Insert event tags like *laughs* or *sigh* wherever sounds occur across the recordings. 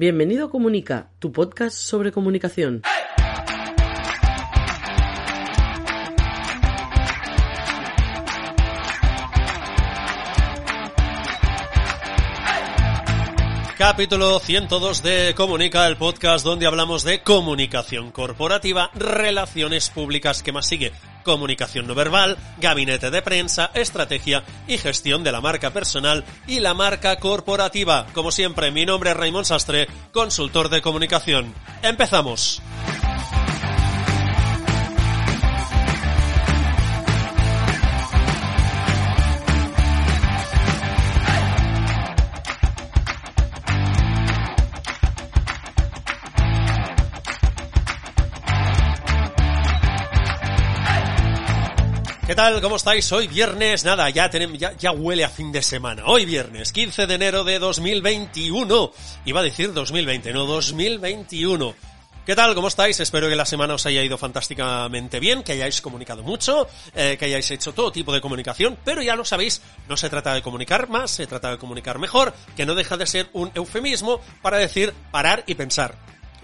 Bienvenido a Comunica, tu podcast sobre comunicación. Capítulo 102 de Comunica, el podcast donde hablamos de comunicación corporativa, relaciones públicas, que más sigue? Comunicación no verbal, gabinete de prensa, estrategia y gestión de la marca personal y la marca corporativa. Como siempre, mi nombre es Raymond Sastre, consultor de comunicación. ¡Empezamos! Tal? ¿Cómo estáis? Hoy viernes, nada, ya tenemos, ya, huele a fin de semana. Hoy viernes, 15 de enero de 2021. Iba a decir 2020, no 2021. ¿Qué tal? ¿Cómo estáis? Espero que la semana os haya ido fantásticamente bien, que hayáis comunicado mucho, eh, que hayáis hecho todo tipo de comunicación, pero ya lo sabéis, no se trata de comunicar más, se trata de comunicar mejor, que no deja de ser un eufemismo para decir parar y pensar.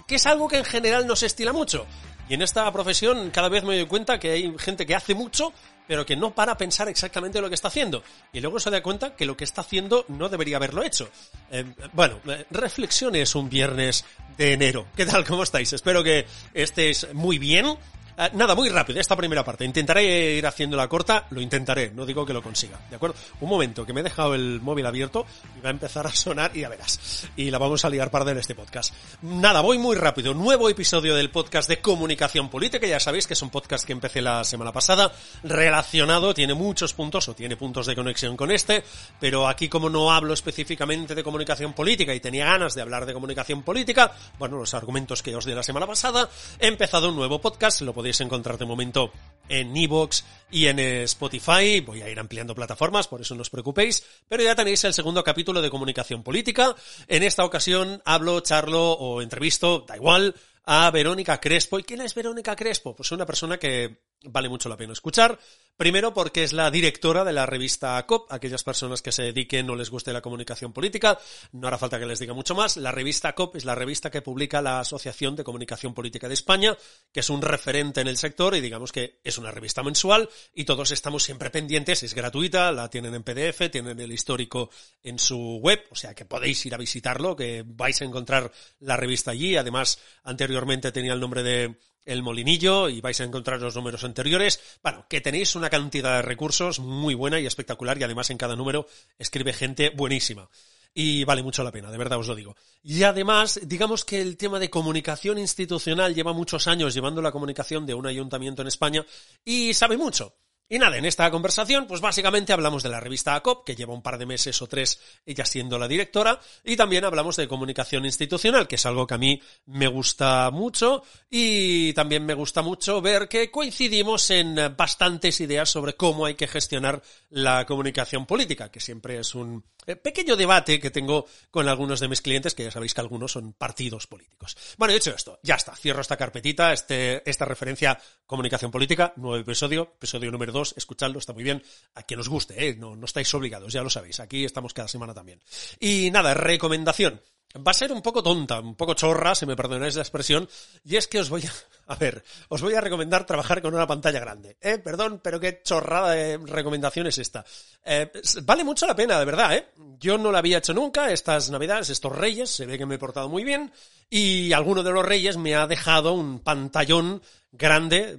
Que es algo que en general no se estila mucho. Y en esta profesión cada vez me doy cuenta que hay gente que hace mucho, pero que no para pensar exactamente lo que está haciendo. Y luego se da cuenta que lo que está haciendo no debería haberlo hecho. Eh, bueno, eh, reflexiones un viernes de enero. ¿Qué tal? ¿Cómo estáis? Espero que estéis muy bien. Uh, nada, muy rápido, esta primera parte. Intentaré ir haciendo la corta, lo intentaré, no digo que lo consiga, ¿de acuerdo? Un momento, que me he dejado el móvil abierto y va a empezar a sonar y ya verás. Y la vamos a liar para en este podcast. Nada, voy muy rápido. Nuevo episodio del podcast de comunicación política, ya sabéis que es un podcast que empecé la semana pasada, relacionado, tiene muchos puntos o tiene puntos de conexión con este, pero aquí como no hablo específicamente de comunicación política y tenía ganas de hablar de comunicación política, bueno, los argumentos que os di la semana pasada, he empezado un nuevo podcast, lo encontrar de momento en Evox y en Spotify. Voy a ir ampliando plataformas, por eso no os preocupéis. Pero ya tenéis el segundo capítulo de comunicación política. En esta ocasión hablo, charlo o entrevisto, da igual, a Verónica Crespo. ¿Y quién es Verónica Crespo? Pues una persona que vale mucho la pena escuchar. Primero porque es la directora de la revista COP, aquellas personas que se dediquen o les guste la comunicación política, no hará falta que les diga mucho más. La revista COP es la revista que publica la Asociación de Comunicación Política de España, que es un referente en el sector y digamos que es una revista mensual y todos estamos siempre pendientes, es gratuita, la tienen en PDF, tienen el histórico en su web, o sea que podéis ir a visitarlo, que vais a encontrar la revista allí, además anteriormente tenía el nombre de el molinillo y vais a encontrar los números anteriores. Bueno, que tenéis una cantidad de recursos muy buena y espectacular y además en cada número escribe gente buenísima. Y vale mucho la pena, de verdad os lo digo. Y además, digamos que el tema de comunicación institucional lleva muchos años llevando la comunicación de un ayuntamiento en España y sabe mucho. Y nada, en esta conversación, pues básicamente hablamos de la revista ACOP, que lleva un par de meses o tres ella siendo la directora, y también hablamos de comunicación institucional, que es algo que a mí me gusta mucho, y también me gusta mucho ver que coincidimos en bastantes ideas sobre cómo hay que gestionar la comunicación política, que siempre es un pequeño debate que tengo con algunos de mis clientes, que ya sabéis que algunos son partidos políticos. Bueno, dicho esto, ya está, cierro esta carpetita, este, esta referencia comunicación política, nuevo episodio, episodio número dos, escuchadlo, está muy bien, a quien os guste, ¿eh? no, no estáis obligados, ya lo sabéis, aquí estamos cada semana también. Y nada, recomendación. Va a ser un poco tonta, un poco chorra, si me perdonáis la expresión, y es que os voy a, *laughs* a ver, os voy a recomendar trabajar con una pantalla grande. Eh, perdón, pero qué chorrada de recomendación es esta. Eh, vale mucho la pena, de verdad, eh. Yo no la había hecho nunca, estas navidades, estos reyes, se ve que me he portado muy bien, y alguno de los reyes me ha dejado un pantallón grande,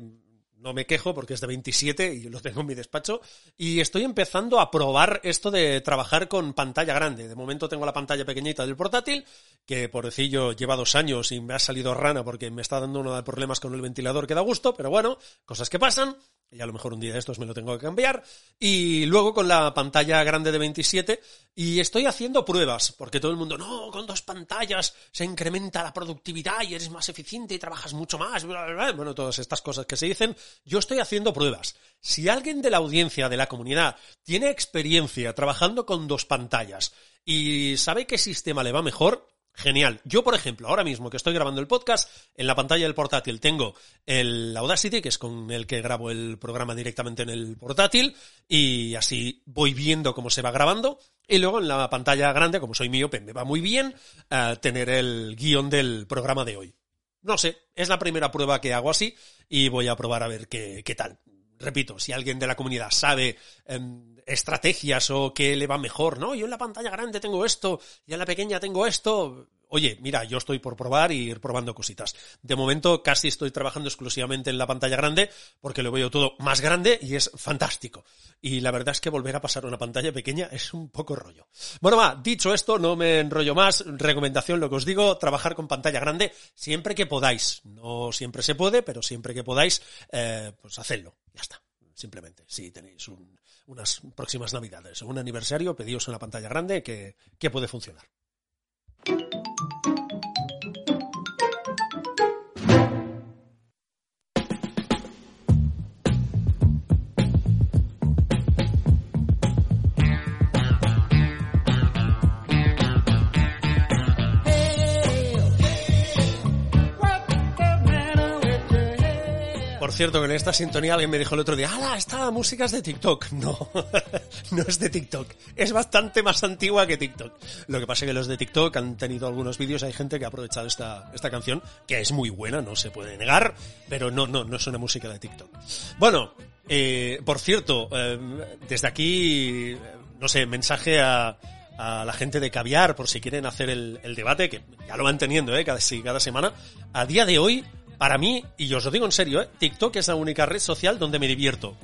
no me quejo porque es de 27 y lo tengo en mi despacho. Y estoy empezando a probar esto de trabajar con pantalla grande. De momento tengo la pantalla pequeñita del portátil, que por decillo lleva dos años y me ha salido rana porque me está dando uno de problemas con el ventilador que da gusto, pero bueno, cosas que pasan. Y a lo mejor un día de estos me lo tengo que cambiar, y luego con la pantalla grande de 27, y estoy haciendo pruebas, porque todo el mundo, no, con dos pantallas se incrementa la productividad y eres más eficiente y trabajas mucho más, bueno, todas estas cosas que se dicen, yo estoy haciendo pruebas. Si alguien de la audiencia, de la comunidad, tiene experiencia trabajando con dos pantallas y sabe qué sistema le va mejor, Genial. Yo, por ejemplo, ahora mismo que estoy grabando el podcast, en la pantalla del portátil tengo el Audacity, que es con el que grabo el programa directamente en el portátil, y así voy viendo cómo se va grabando. Y luego en la pantalla grande, como soy mío, me va muy bien uh, tener el guion del programa de hoy. No sé, es la primera prueba que hago así y voy a probar a ver qué, qué tal. Repito, si alguien de la comunidad sabe eh, estrategias o qué le va mejor, ¿no? Yo en la pantalla grande tengo esto y en la pequeña tengo esto. Oye, mira, yo estoy por probar y ir probando cositas. De momento casi estoy trabajando exclusivamente en la pantalla grande porque lo veo todo más grande y es fantástico. Y la verdad es que volver a pasar una pantalla pequeña es un poco rollo. Bueno, va, dicho esto, no me enrollo más. Recomendación, lo que os digo, trabajar con pantalla grande siempre que podáis. No siempre se puede, pero siempre que podáis, eh, pues hacedlo. Ya está simplemente. Si tenéis unas próximas navidades o un aniversario, pedíos una pantalla grande que, que puede funcionar. Por cierto, en esta sintonía alguien me dijo el otro día, ¡Hala! Esta música es de TikTok. *laughs* No, no es de TikTok. Es bastante más antigua que TikTok. Lo que pasa es que los de TikTok han tenido algunos vídeos, hay gente que ha aprovechado esta, esta canción, que es muy buena, no se puede negar, pero no, no, no es una música de TikTok. Bueno, eh, por cierto, eh, desde aquí, no sé, mensaje a, la gente de Caviar por si quieren hacer el, el debate, que ya lo van teniendo, ¿eh? Cada, cada semana. A día de hoy, para mí, y os lo digo en serio, ¿eh? TikTok es la única red social donde me divierto.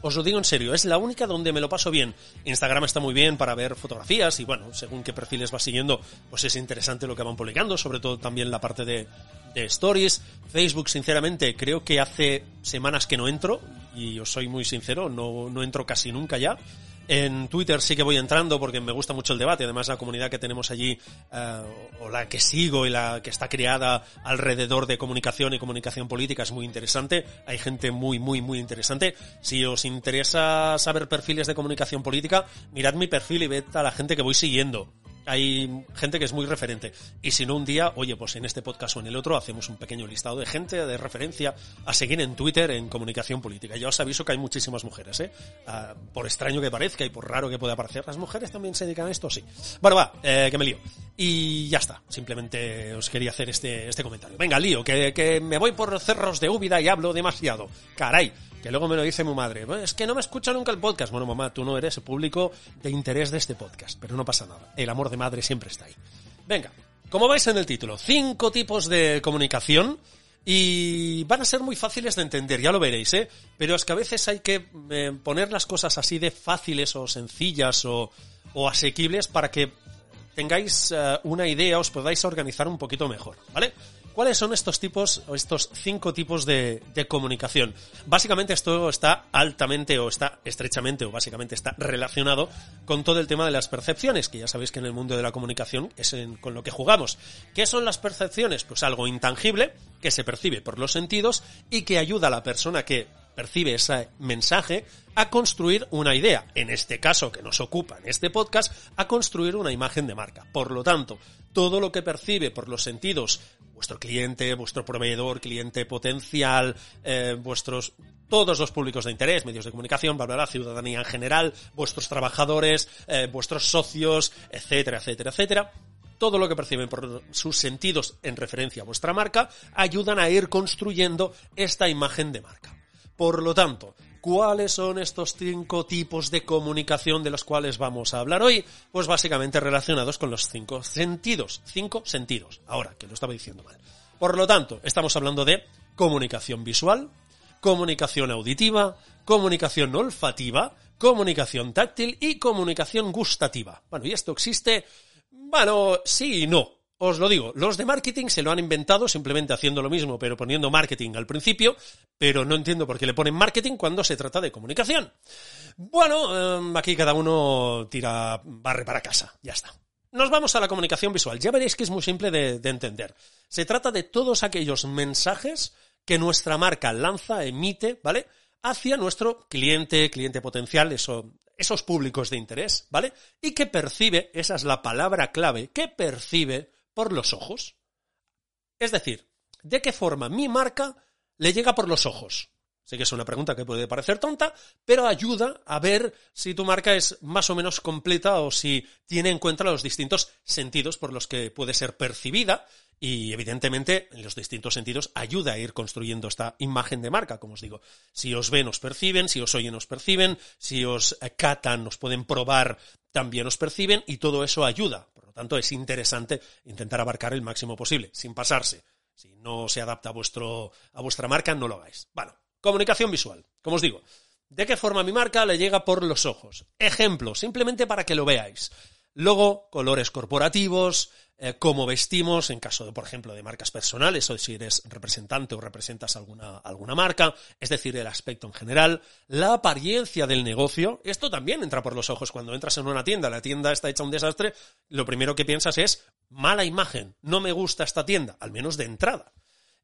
Os lo digo en serio, es la única donde me lo paso bien. Instagram está muy bien para ver fotografías y bueno, según qué perfiles vas siguiendo, pues es interesante lo que van publicando, sobre todo también la parte de, de stories. Facebook, sinceramente, creo que hace semanas que no entro y os soy muy sincero, no, no entro casi nunca ya. En Twitter sí que voy entrando porque me gusta mucho el debate. Además, la comunidad que tenemos allí, uh, o la que sigo y la que está creada alrededor de comunicación y comunicación política es muy interesante. Hay gente muy, muy, muy interesante. Si os interesa saber perfiles de comunicación política, mirad mi perfil y ved a la gente que voy siguiendo hay gente que es muy referente. Y si no, un día, oye, pues en este podcast o en el otro hacemos un pequeño listado de gente de referencia a seguir en Twitter en comunicación política. Ya os aviso que hay muchísimas mujeres, ¿eh? Uh, por extraño que parezca y por raro que pueda parecer, las mujeres también se dedican a esto, sí. Bueno, va, eh, que me lío. Y ya está, simplemente os quería hacer este, este comentario. Venga, lío, que, que me voy por cerros de Úbida y hablo demasiado. Caray, que luego me lo dice mi madre. Es que no me escucha nunca el podcast. Bueno, mamá, tú no eres el público de interés de este podcast, pero no pasa nada. El amor de madre siempre está ahí. Venga, como veis en el título, cinco tipos de comunicación y van a ser muy fáciles de entender, ya lo veréis, ¿eh? Pero es que a veces hay que eh, poner las cosas así de fáciles o sencillas o, o asequibles para que tengáis uh, una idea, os podáis organizar un poquito mejor, ¿vale? ¿Cuáles son estos tipos o estos cinco tipos de, comunicación? Básicamente esto está altamente o está estrechamente o básicamente está relacionado con todo el tema de las percepciones, que ya sabéis que en el mundo de la comunicación es con lo que jugamos. ¿Qué son las percepciones? Pues algo intangible que se percibe por los sentidos y que ayuda a la persona que percibe ese mensaje a construir una idea, en este caso que nos ocupa en este podcast, a construir una imagen de marca. Por lo tanto, todo lo que percibe por los sentidos vuestro cliente, vuestro proveedor, cliente potencial, eh, vuestros todos los públicos de interés, medios de comunicación, bla, bla, bla, ciudadanía en general, vuestros trabajadores, eh, vuestros socios, etcétera, etcétera, etcétera. Todo lo que perciben por sus sentidos en referencia a vuestra marca ayudan a ir construyendo esta imagen de marca. Por lo tanto, ¿cuáles son estos cinco tipos de comunicación de los cuales vamos a hablar hoy? Pues básicamente relacionados con los cinco sentidos. Cinco sentidos. Ahora, que lo estaba diciendo mal. Por lo tanto, estamos hablando de comunicación visual, comunicación auditiva, comunicación olfativa, comunicación táctil y comunicación gustativa. Bueno, y esto existe, bueno, sí y no. Os lo digo, los de marketing se lo han inventado simplemente haciendo lo mismo, pero poniendo marketing al principio, pero no entiendo por qué le ponen marketing cuando se trata de comunicación. Bueno, em, aquí cada uno tira barre para casa, ya está. Nos vamos a la comunicación visual. Ya veréis que es muy simple de, de entender. Se trata de todos aquellos mensajes que nuestra marca lanza, emite, ¿vale? Hacia nuestro cliente, cliente potencial, eso, esos públicos de interés, ¿vale? Y que percibe, esa es la palabra clave, que percibe por los ojos. Es decir, ¿de qué forma mi marca le llega por los ojos? Sé que es una pregunta que puede parecer tonta, pero ayuda a ver si tu marca es más o menos completa o si tiene en cuenta los distintos sentidos por los que puede ser percibida y evidentemente en los distintos sentidos ayuda a ir construyendo esta imagen de marca, como os digo. Si os ven, os perciben, si os oyen, os perciben, si os catan, os pueden probar, también os perciben y todo eso ayuda tanto, es interesante intentar abarcar el máximo posible, sin pasarse. Si no se adapta a, vuestro, a vuestra marca, no lo hagáis. Bueno, comunicación visual. Como os digo, ¿de qué forma mi marca le llega por los ojos? Ejemplo, simplemente para que lo veáis. Logo, colores corporativos, eh, cómo vestimos, en caso de, por ejemplo, de marcas personales, o si eres representante o representas alguna, alguna marca, es decir, el aspecto en general, la apariencia del negocio, esto también entra por los ojos. Cuando entras en una tienda, la tienda está hecha un desastre, lo primero que piensas es, mala imagen, no me gusta esta tienda, al menos de entrada.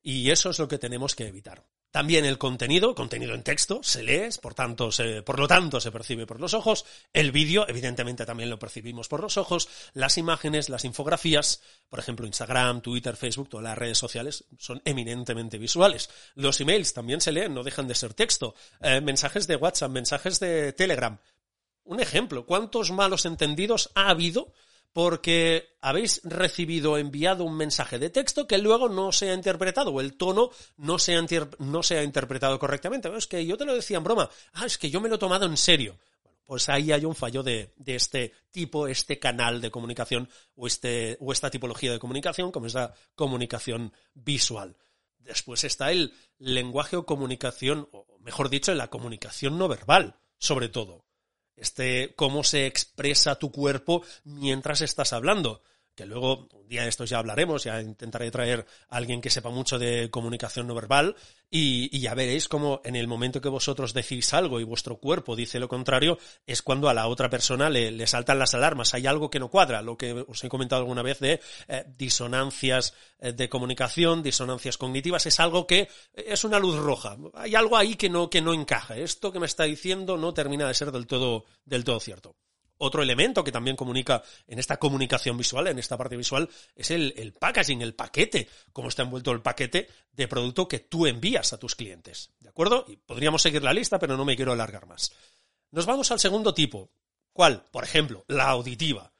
Y eso es lo que tenemos que evitar. También el contenido, contenido en texto, se lee, por, tanto, se, por lo tanto se percibe por los ojos. El vídeo, evidentemente, también lo percibimos por los ojos. Las imágenes, las infografías, por ejemplo, Instagram, Twitter, Facebook, todas las redes sociales son eminentemente visuales. Los emails también se leen, no dejan de ser texto. Eh, mensajes de WhatsApp, mensajes de Telegram. Un ejemplo, ¿cuántos malos entendidos ha habido porque habéis recibido o enviado un mensaje de texto que luego no se ha interpretado o el tono no se ha, interpretado correctamente. Es que yo te lo decía en broma, ah, es que yo me lo he tomado en serio. Bueno, pues ahí hay un fallo de, de, este tipo, este canal de comunicación o, este, o esta tipología de comunicación, como es la comunicación visual. Después está el lenguaje o comunicación, o mejor dicho, la comunicación no verbal, sobre todo este cómo se expresa tu cuerpo mientras estás hablando que luego un día de estos ya hablaremos, ya intentaré traer a alguien que sepa mucho de comunicación no verbal y, ya veréis cómo en el momento que vosotros decís algo y vuestro cuerpo dice lo contrario, es cuando a la otra persona le, saltan las alarmas, hay algo que no cuadra, lo que os he comentado alguna vez de eh, disonancias eh, de comunicación, disonancias cognitivas, es algo que es una luz roja, hay algo ahí que no, que no encaja, esto que me está diciendo no termina de ser del todo, del todo cierto. Otro elemento que también comunica en esta comunicación visual, en esta parte visual, es el, packaging, el paquete, cómo está envuelto el paquete de producto que tú envías a tus clientes. ¿De acuerdo? Y podríamos seguir la lista, pero no me quiero alargar más. Nos vamos al segundo tipo. ¿Cuál? Por ejemplo, la auditiva.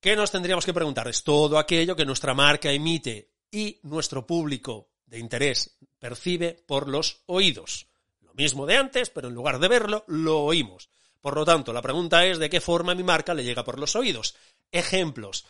¿Qué nos tendríamos que preguntar? Es todo aquello que nuestra marca emite y nuestro público de interés percibe por los oídos. Lo mismo de antes, pero en lugar de verlo, lo oímos. Por lo tanto, la pregunta es de qué forma mi marca le llega por los oídos. Ejemplos.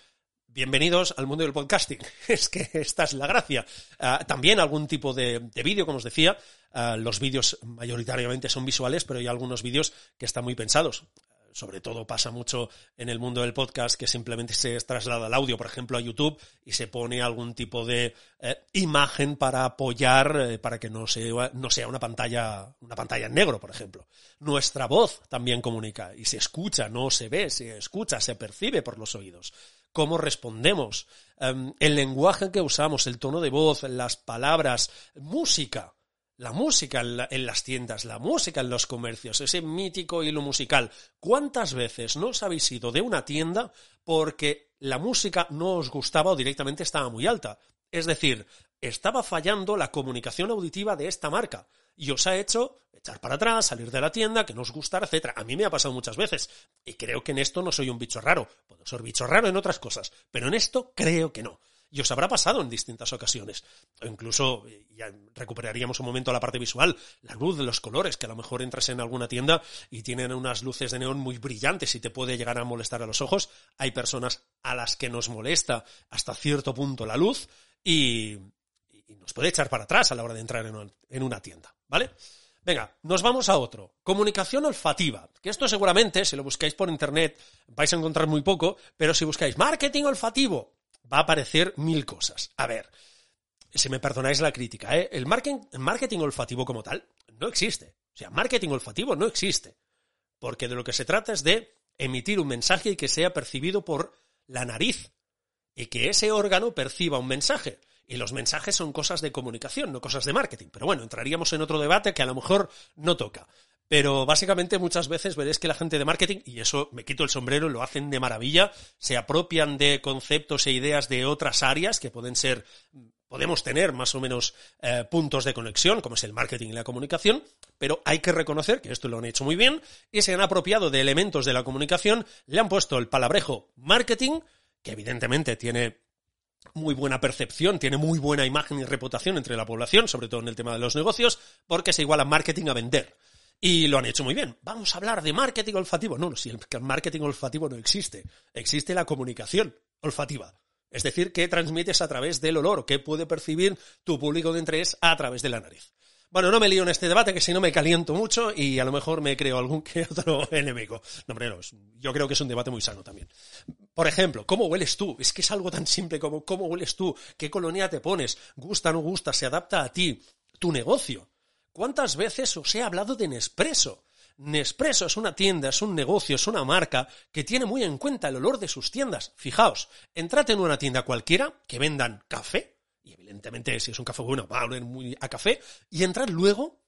Bienvenidos al mundo del podcasting. *laughs* Es que esta es la gracia. Ah, también algún tipo de, vídeo, como os decía. Ah, los vídeos mayoritariamente son visuales, pero hay algunos vídeos que están muy pensados sobre todo pasa mucho en el mundo del podcast que simplemente se traslada el audio, por ejemplo, a YouTube y se pone algún tipo de eh, imagen para apoyar, eh, para que no sea, no sea una pantalla, una pantalla en negro, por ejemplo. Nuestra voz también comunica y se escucha, no se ve, se escucha, se percibe por los oídos. Cómo respondemos, em, el lenguaje que usamos, el tono de voz, las palabras, música la música en, las tiendas, la música en los comercios, ese mítico hilo musical. ¿Cuántas veces no os habéis ido de una tienda porque la música no os gustaba o directamente estaba muy alta? Es decir, estaba fallando la comunicación auditiva de esta marca y os ha hecho echar para atrás, salir de la tienda, que no os gustara, etcétera. A mí me ha pasado muchas veces y creo que en esto no soy un bicho raro. Puedo ser bicho raro en otras cosas, pero en esto creo que no y os habrá pasado en distintas ocasiones. O incluso, ya recuperaríamos un momento la parte visual, la luz los colores, que a lo mejor entras en alguna tienda y tienen unas luces de neón muy brillantes y te puede llegar a molestar a los ojos. Hay personas a las que nos molesta hasta cierto punto la luz y, nos puede echar para atrás a la hora de entrar en una, tienda, ¿vale? Venga, nos vamos a otro. Comunicación olfativa. Que esto seguramente, si lo buscáis por internet, vais a encontrar muy poco, pero si buscáis marketing olfativo, va a aparecer mil cosas. A ver, si me perdonáis la crítica, ¿eh? el, marketing, marketing olfativo como tal no existe. O sea, marketing olfativo no existe. Porque de lo que se trata es de emitir un mensaje y que sea percibido por la nariz. Y que ese órgano perciba un mensaje. Y los mensajes son cosas de comunicación, no cosas de marketing. Pero bueno, entraríamos en otro debate que a lo mejor no toca. Pero básicamente muchas veces veréis que la gente de marketing, y eso me quito el sombrero, lo hacen de maravilla, se apropian de conceptos e ideas de otras áreas que pueden ser, podemos tener más o menos eh, puntos de conexión, como es el marketing y la comunicación, pero hay que reconocer que esto lo han hecho muy bien y se han apropiado de elementos de la comunicación, le han puesto el palabrejo marketing, que evidentemente tiene muy buena percepción, tiene muy buena imagen y reputación entre la población, sobre todo en el tema de los negocios, porque se iguala marketing a vender. Y lo han hecho muy bien. Vamos a hablar de marketing olfativo. No, no, si el marketing olfativo no existe. Existe la comunicación olfativa. Es decir, que transmites a través del olor, que puede percibir tu público de interés a través de la nariz. Bueno, no me lío en este debate, que si no me caliento mucho y a lo mejor me creo algún que *laughs* otro enemigo. No, hombre, yo creo que es un debate muy sano también. Por ejemplo, ¿cómo hueles tú? Es que es algo tan simple como ¿cómo hueles tú? ¿Qué colonia te pones? ¿Gusta, no gusta? ¿Se adapta a ti? Tu negocio. ¿Cuántas veces os he hablado de Nespresso? Nespresso es una tienda, es un negocio, es una marca que tiene muy en cuenta el olor de sus tiendas. Fijaos, entrad en una tienda cualquiera que vendan café, y evidentemente si es un café bueno va a oler muy a café, y entrad luego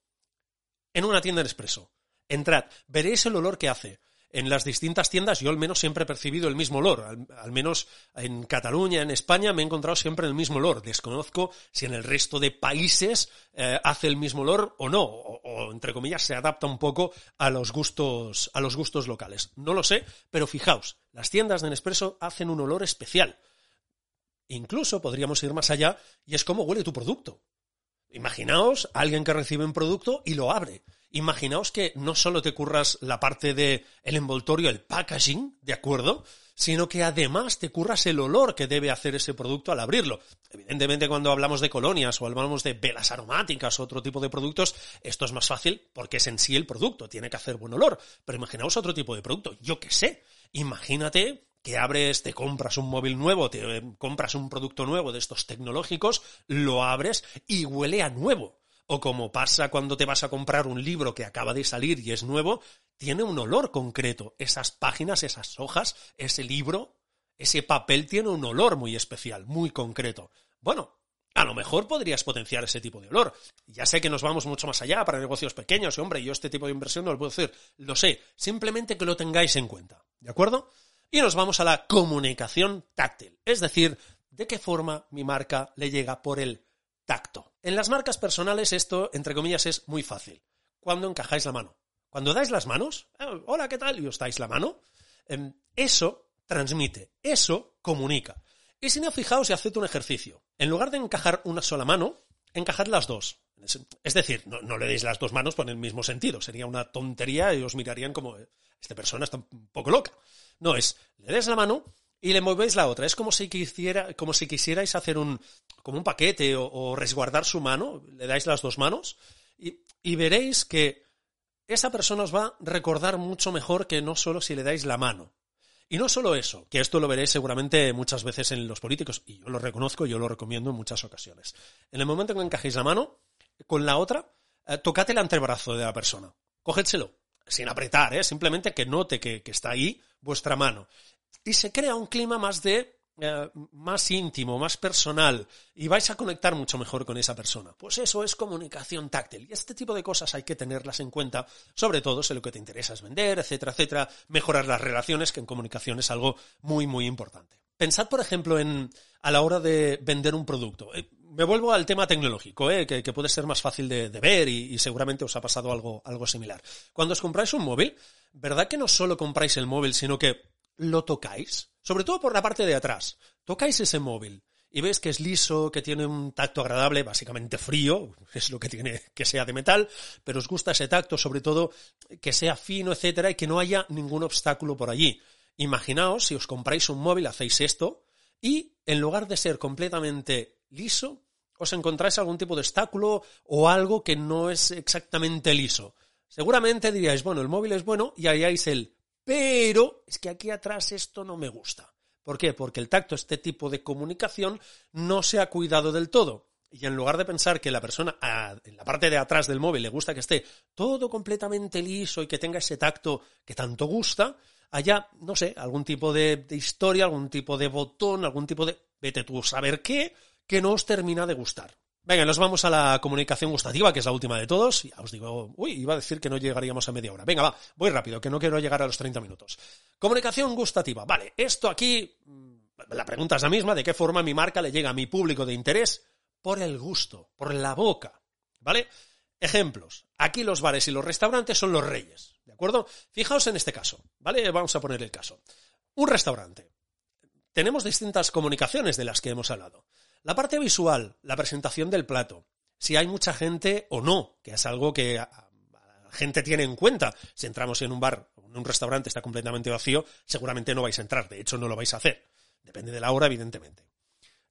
en una tienda de Nespresso. Entrad, veréis el olor que hace en las distintas tiendas yo al menos siempre he percibido el mismo olor. Al, menos en Cataluña, en España, me he encontrado siempre el mismo olor. Desconozco si en el resto de países eh, hace el mismo olor o no, o, entre comillas se adapta un poco a los gustos, a los gustos locales. No lo sé, pero fijaos, las tiendas de Nespresso hacen un olor especial. Incluso podríamos ir más allá y es cómo huele tu producto. Imaginaos a alguien que recibe un producto y lo abre imaginaos que no solo te curras la parte de el envoltorio, el packaging, ¿de acuerdo? Sino que además te curras el olor que debe hacer ese producto al abrirlo. Evidentemente, cuando hablamos de colonias o hablamos de velas aromáticas o otro tipo de productos, esto es más fácil porque es en sí el producto, tiene que hacer buen olor. Pero imaginaos otro tipo de producto, yo qué sé. Imagínate que abres, te compras un móvil nuevo, te compras un producto nuevo de estos tecnológicos, lo abres y huele a nuevo o como pasa cuando te vas a comprar un libro que acaba de salir y es nuevo, tiene un olor concreto. Esas páginas, esas hojas, ese libro, ese papel tiene un olor muy especial, muy concreto. Bueno, a lo mejor podrías potenciar ese tipo de olor. Ya sé que nos vamos mucho más allá para negocios pequeños, y hombre, yo este tipo de inversión no lo puedo hacer, lo sé, simplemente que lo tengáis en cuenta, ¿de acuerdo? Y nos vamos a la comunicación táctil, es decir, de qué forma mi marca le llega por el. En las marcas personales esto, entre comillas, es muy fácil. Cuando encajáis la mano. Cuando dais las manos, ah, hola, ¿qué tal? Y os dais la mano, em, eso transmite, eso comunica. Y si no, fijaos y haced un ejercicio. En lugar de encajar una sola mano, encajad las dos. Es decir, no, le deis las dos manos por el mismo sentido. Sería una tontería y os mirarían como, eh, esta persona está un poco loca. No, es, le des la mano y le movéis la otra. Es como si, quisiera, como si quisierais hacer un, como un paquete o, resguardar su mano, le dais las dos manos y, y, veréis que esa persona os va a recordar mucho mejor que no solo si le dais la mano. Y no solo eso, que esto lo veréis seguramente muchas veces en los políticos, y yo lo reconozco, yo lo recomiendo en muchas ocasiones. En el momento en que encajéis la mano, con la otra, eh, tocad el antebrazo de la persona. Cógetselo, sin apretar, ¿eh? simplemente que note que, que está ahí vuestra mano y se crea un clima más de eh, más íntimo, más personal y vais a conectar mucho mejor con esa persona. Pues eso es comunicación táctil y este tipo de cosas hay que tenerlas en cuenta, sobre todo si lo que te interesa es vender, etcétera, etcétera, mejorar las relaciones, que en comunicación es algo muy, muy importante. Pensad, por ejemplo, en a la hora de vender un producto. Eh, me vuelvo al tema tecnológico, eh, que, puede ser más fácil de, ver y, y, seguramente os ha pasado algo, algo similar. Cuando os compráis un móvil, ¿verdad que no solo compráis el móvil, sino que lo tocáis, sobre todo por la parte de atrás. Tocáis ese móvil y ves que es liso, que tiene un tacto agradable, básicamente frío, es lo que tiene que sea de metal, pero os gusta ese tacto, sobre todo que sea fino, etcétera, y que no haya ningún obstáculo por allí. Imaginaos si os compráis un móvil, hacéis esto, y en lugar de ser completamente liso, os encontráis algún tipo de obstáculo o algo que no es exactamente liso. Seguramente diríais, bueno, el móvil es bueno y haríais el pero es que aquí atrás esto no me gusta. ¿Por qué? Porque el tacto, este tipo de comunicación, no se ha cuidado del todo. Y en lugar de pensar que la persona en la parte de atrás del móvil le gusta que esté todo completamente liso y que tenga ese tacto que tanto gusta, haya, no sé, algún tipo de, de historia, algún tipo de botón, algún tipo de, vete tú saber qué, que no os termina de gustar. Venga, nos vamos a la comunicación gustativa, que es la última de todos. Ya os digo, uy, iba a decir que no llegaríamos a media hora. Venga, va, voy rápido, que no quiero llegar a los 30 minutos. Comunicación gustativa. Vale, esto aquí, mm, la pregunta es la misma, ¿de qué forma mi marca le llega a mi público de interés? Por el gusto, por la boca. ¿Vale? Ejemplos. Aquí los bares y los restaurantes son los reyes. ¿De acuerdo? Fijaos en este caso. ¿Vale? Vamos a poner el caso. Un restaurante. Tenemos distintas comunicaciones de las que hemos hablado. La parte visual, la presentación del plato, si hay mucha gente o no, que es algo que la gente tiene en cuenta. Si entramos en un bar en un restaurante está completamente vacío, seguramente no vais a entrar, de hecho no lo vais a hacer. Depende de la hora, evidentemente.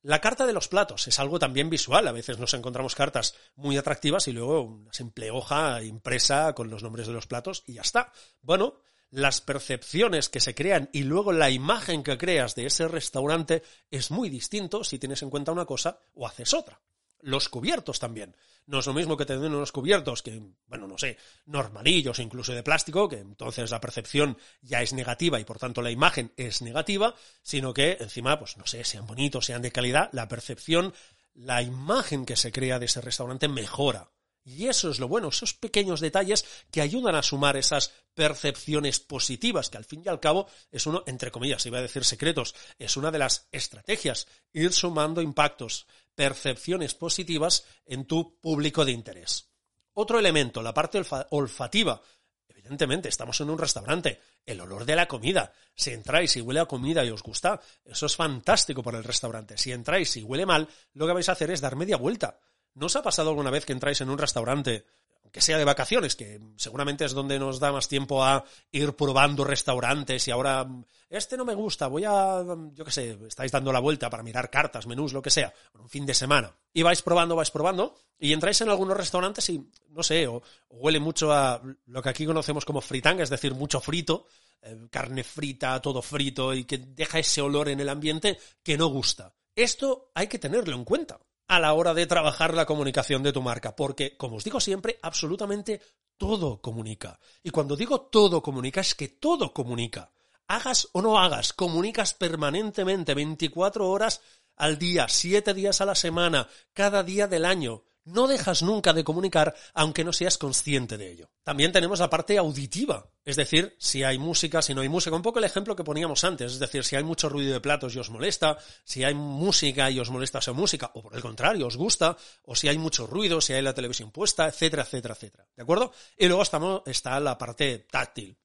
La carta de los platos es algo también visual. A veces nos encontramos cartas muy atractivas y luego una simple hoja impresa con los nombres de los platos y ya está. Bueno, las percepciones que se crean y luego la imagen que creas de ese restaurante es muy distinto si tienes en cuenta una cosa o haces otra. Los cubiertos también. No es lo mismo que tener unos cubiertos que, bueno, no sé, normalillos, incluso de plástico, que entonces la percepción ya es negativa y por tanto la imagen es negativa, sino que encima, pues no sé, sean bonitos, sean de calidad, la percepción, la imagen que se crea de ese restaurante mejora. Y eso es lo bueno, esos pequeños detalles que ayudan a sumar esas percepciones positivas, que al fin y al cabo es uno, entre comillas, iba a decir secretos, es una de las estrategias, ir sumando impactos, percepciones positivas en tu público de interés. Otro elemento, la parte olfativa. Evidentemente, estamos en un restaurante. El olor de la comida. Si entráis y huele a comida y os gusta, eso es fantástico por el restaurante. Si entráis y huele mal, lo que vais a hacer es dar media vuelta ¿No os ha pasado alguna vez que entráis en un restaurante, que sea de vacaciones, que seguramente es donde nos da más tiempo a ir probando restaurantes y ahora, este no me gusta, voy a, yo qué sé, estáis dando la vuelta para mirar cartas, menús, lo que sea, un fin de semana, y vais probando, vais probando, y entráis en algunos restaurantes y, no sé, o, huele mucho a lo que aquí conocemos como fritanga, es decir, mucho frito, eh, carne frita, todo frito, y que deja ese olor en el ambiente que no gusta. Esto hay que tenerlo en cuenta a la hora de trabajar la comunicación de tu marca, porque, como os digo siempre, absolutamente todo comunica. Y cuando digo todo comunica, es que todo comunica. Hagas o no hagas, comunicas permanentemente, 24 horas al día, 7 días a la semana, cada día del año. No dejas nunca de comunicar aunque no seas consciente de ello. También tenemos la parte auditiva, es decir, si hay música, si no hay música, un poco el ejemplo que poníamos antes, es decir, si hay mucho ruido de platos y os molesta, si hay música y os molesta esa música, o por el contrario, os gusta, o si hay mucho ruido, si hay la televisión puesta, etcétera, etcétera, etcétera. ¿De acuerdo? Y luego está la parte táctil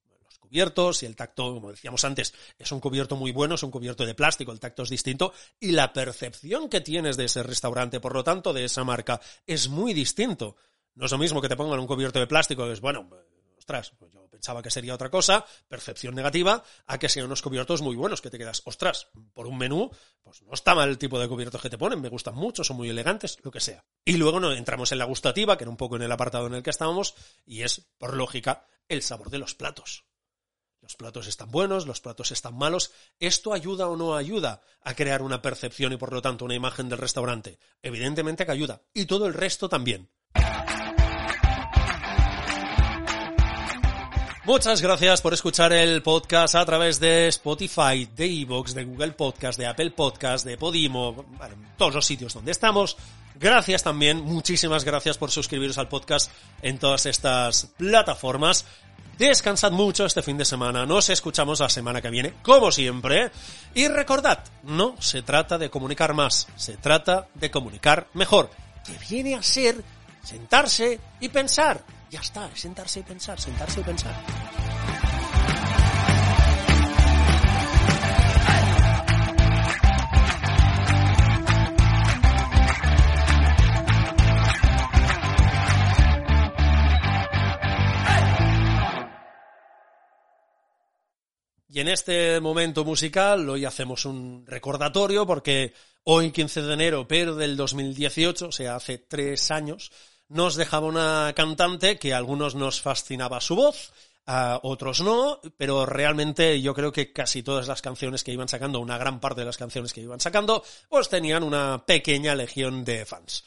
cubiertos y el tacto, como decíamos antes, es un cubierto muy bueno, es un cubierto de plástico, el tacto es distinto y la percepción que tienes de ese restaurante, por lo tanto, de esa marca, es muy distinto. No es lo mismo que te pongan un cubierto de plástico, que es bueno, ostras, pues yo pensaba que sería otra cosa, percepción negativa, a que sean unos cubiertos muy buenos, que te quedas, ostras, por un menú, pues no está mal el tipo de cubiertos que te ponen, me gustan mucho, son muy elegantes, lo que sea. Y luego no, entramos en la gustativa, que era un poco en el apartado en el que estábamos, y es, por lógica, el sabor de los platos. Los platos están buenos, los platos están malos. ¿Esto ayuda o no ayuda a crear una percepción y por lo tanto una imagen del restaurante? Evidentemente que ayuda. Y todo el resto también. Muchas gracias por escuchar el podcast a través de Spotify, de Evox, de Google Podcast, de Apple Podcast, de Podimo, todos los sitios donde estamos. Gracias también, muchísimas gracias por suscribiros al podcast en todas estas plataformas. Descansad mucho este fin de semana. Nos escuchamos la semana que viene, como siempre. Y recordad, no se trata de comunicar más, se trata de comunicar mejor. Que viene a ser sentarse y pensar. Ya está, sentarse y pensar, sentarse y pensar. Y en este momento musical hoy hacemos un recordatorio porque hoy 15 de enero, pero del 2018, o sea, hace tres años, nos dejaba una cantante que a algunos nos fascinaba su voz, a otros no, pero realmente yo creo que casi todas las canciones que iban sacando, una gran parte de las canciones que iban sacando, pues tenían una pequeña legión de fans.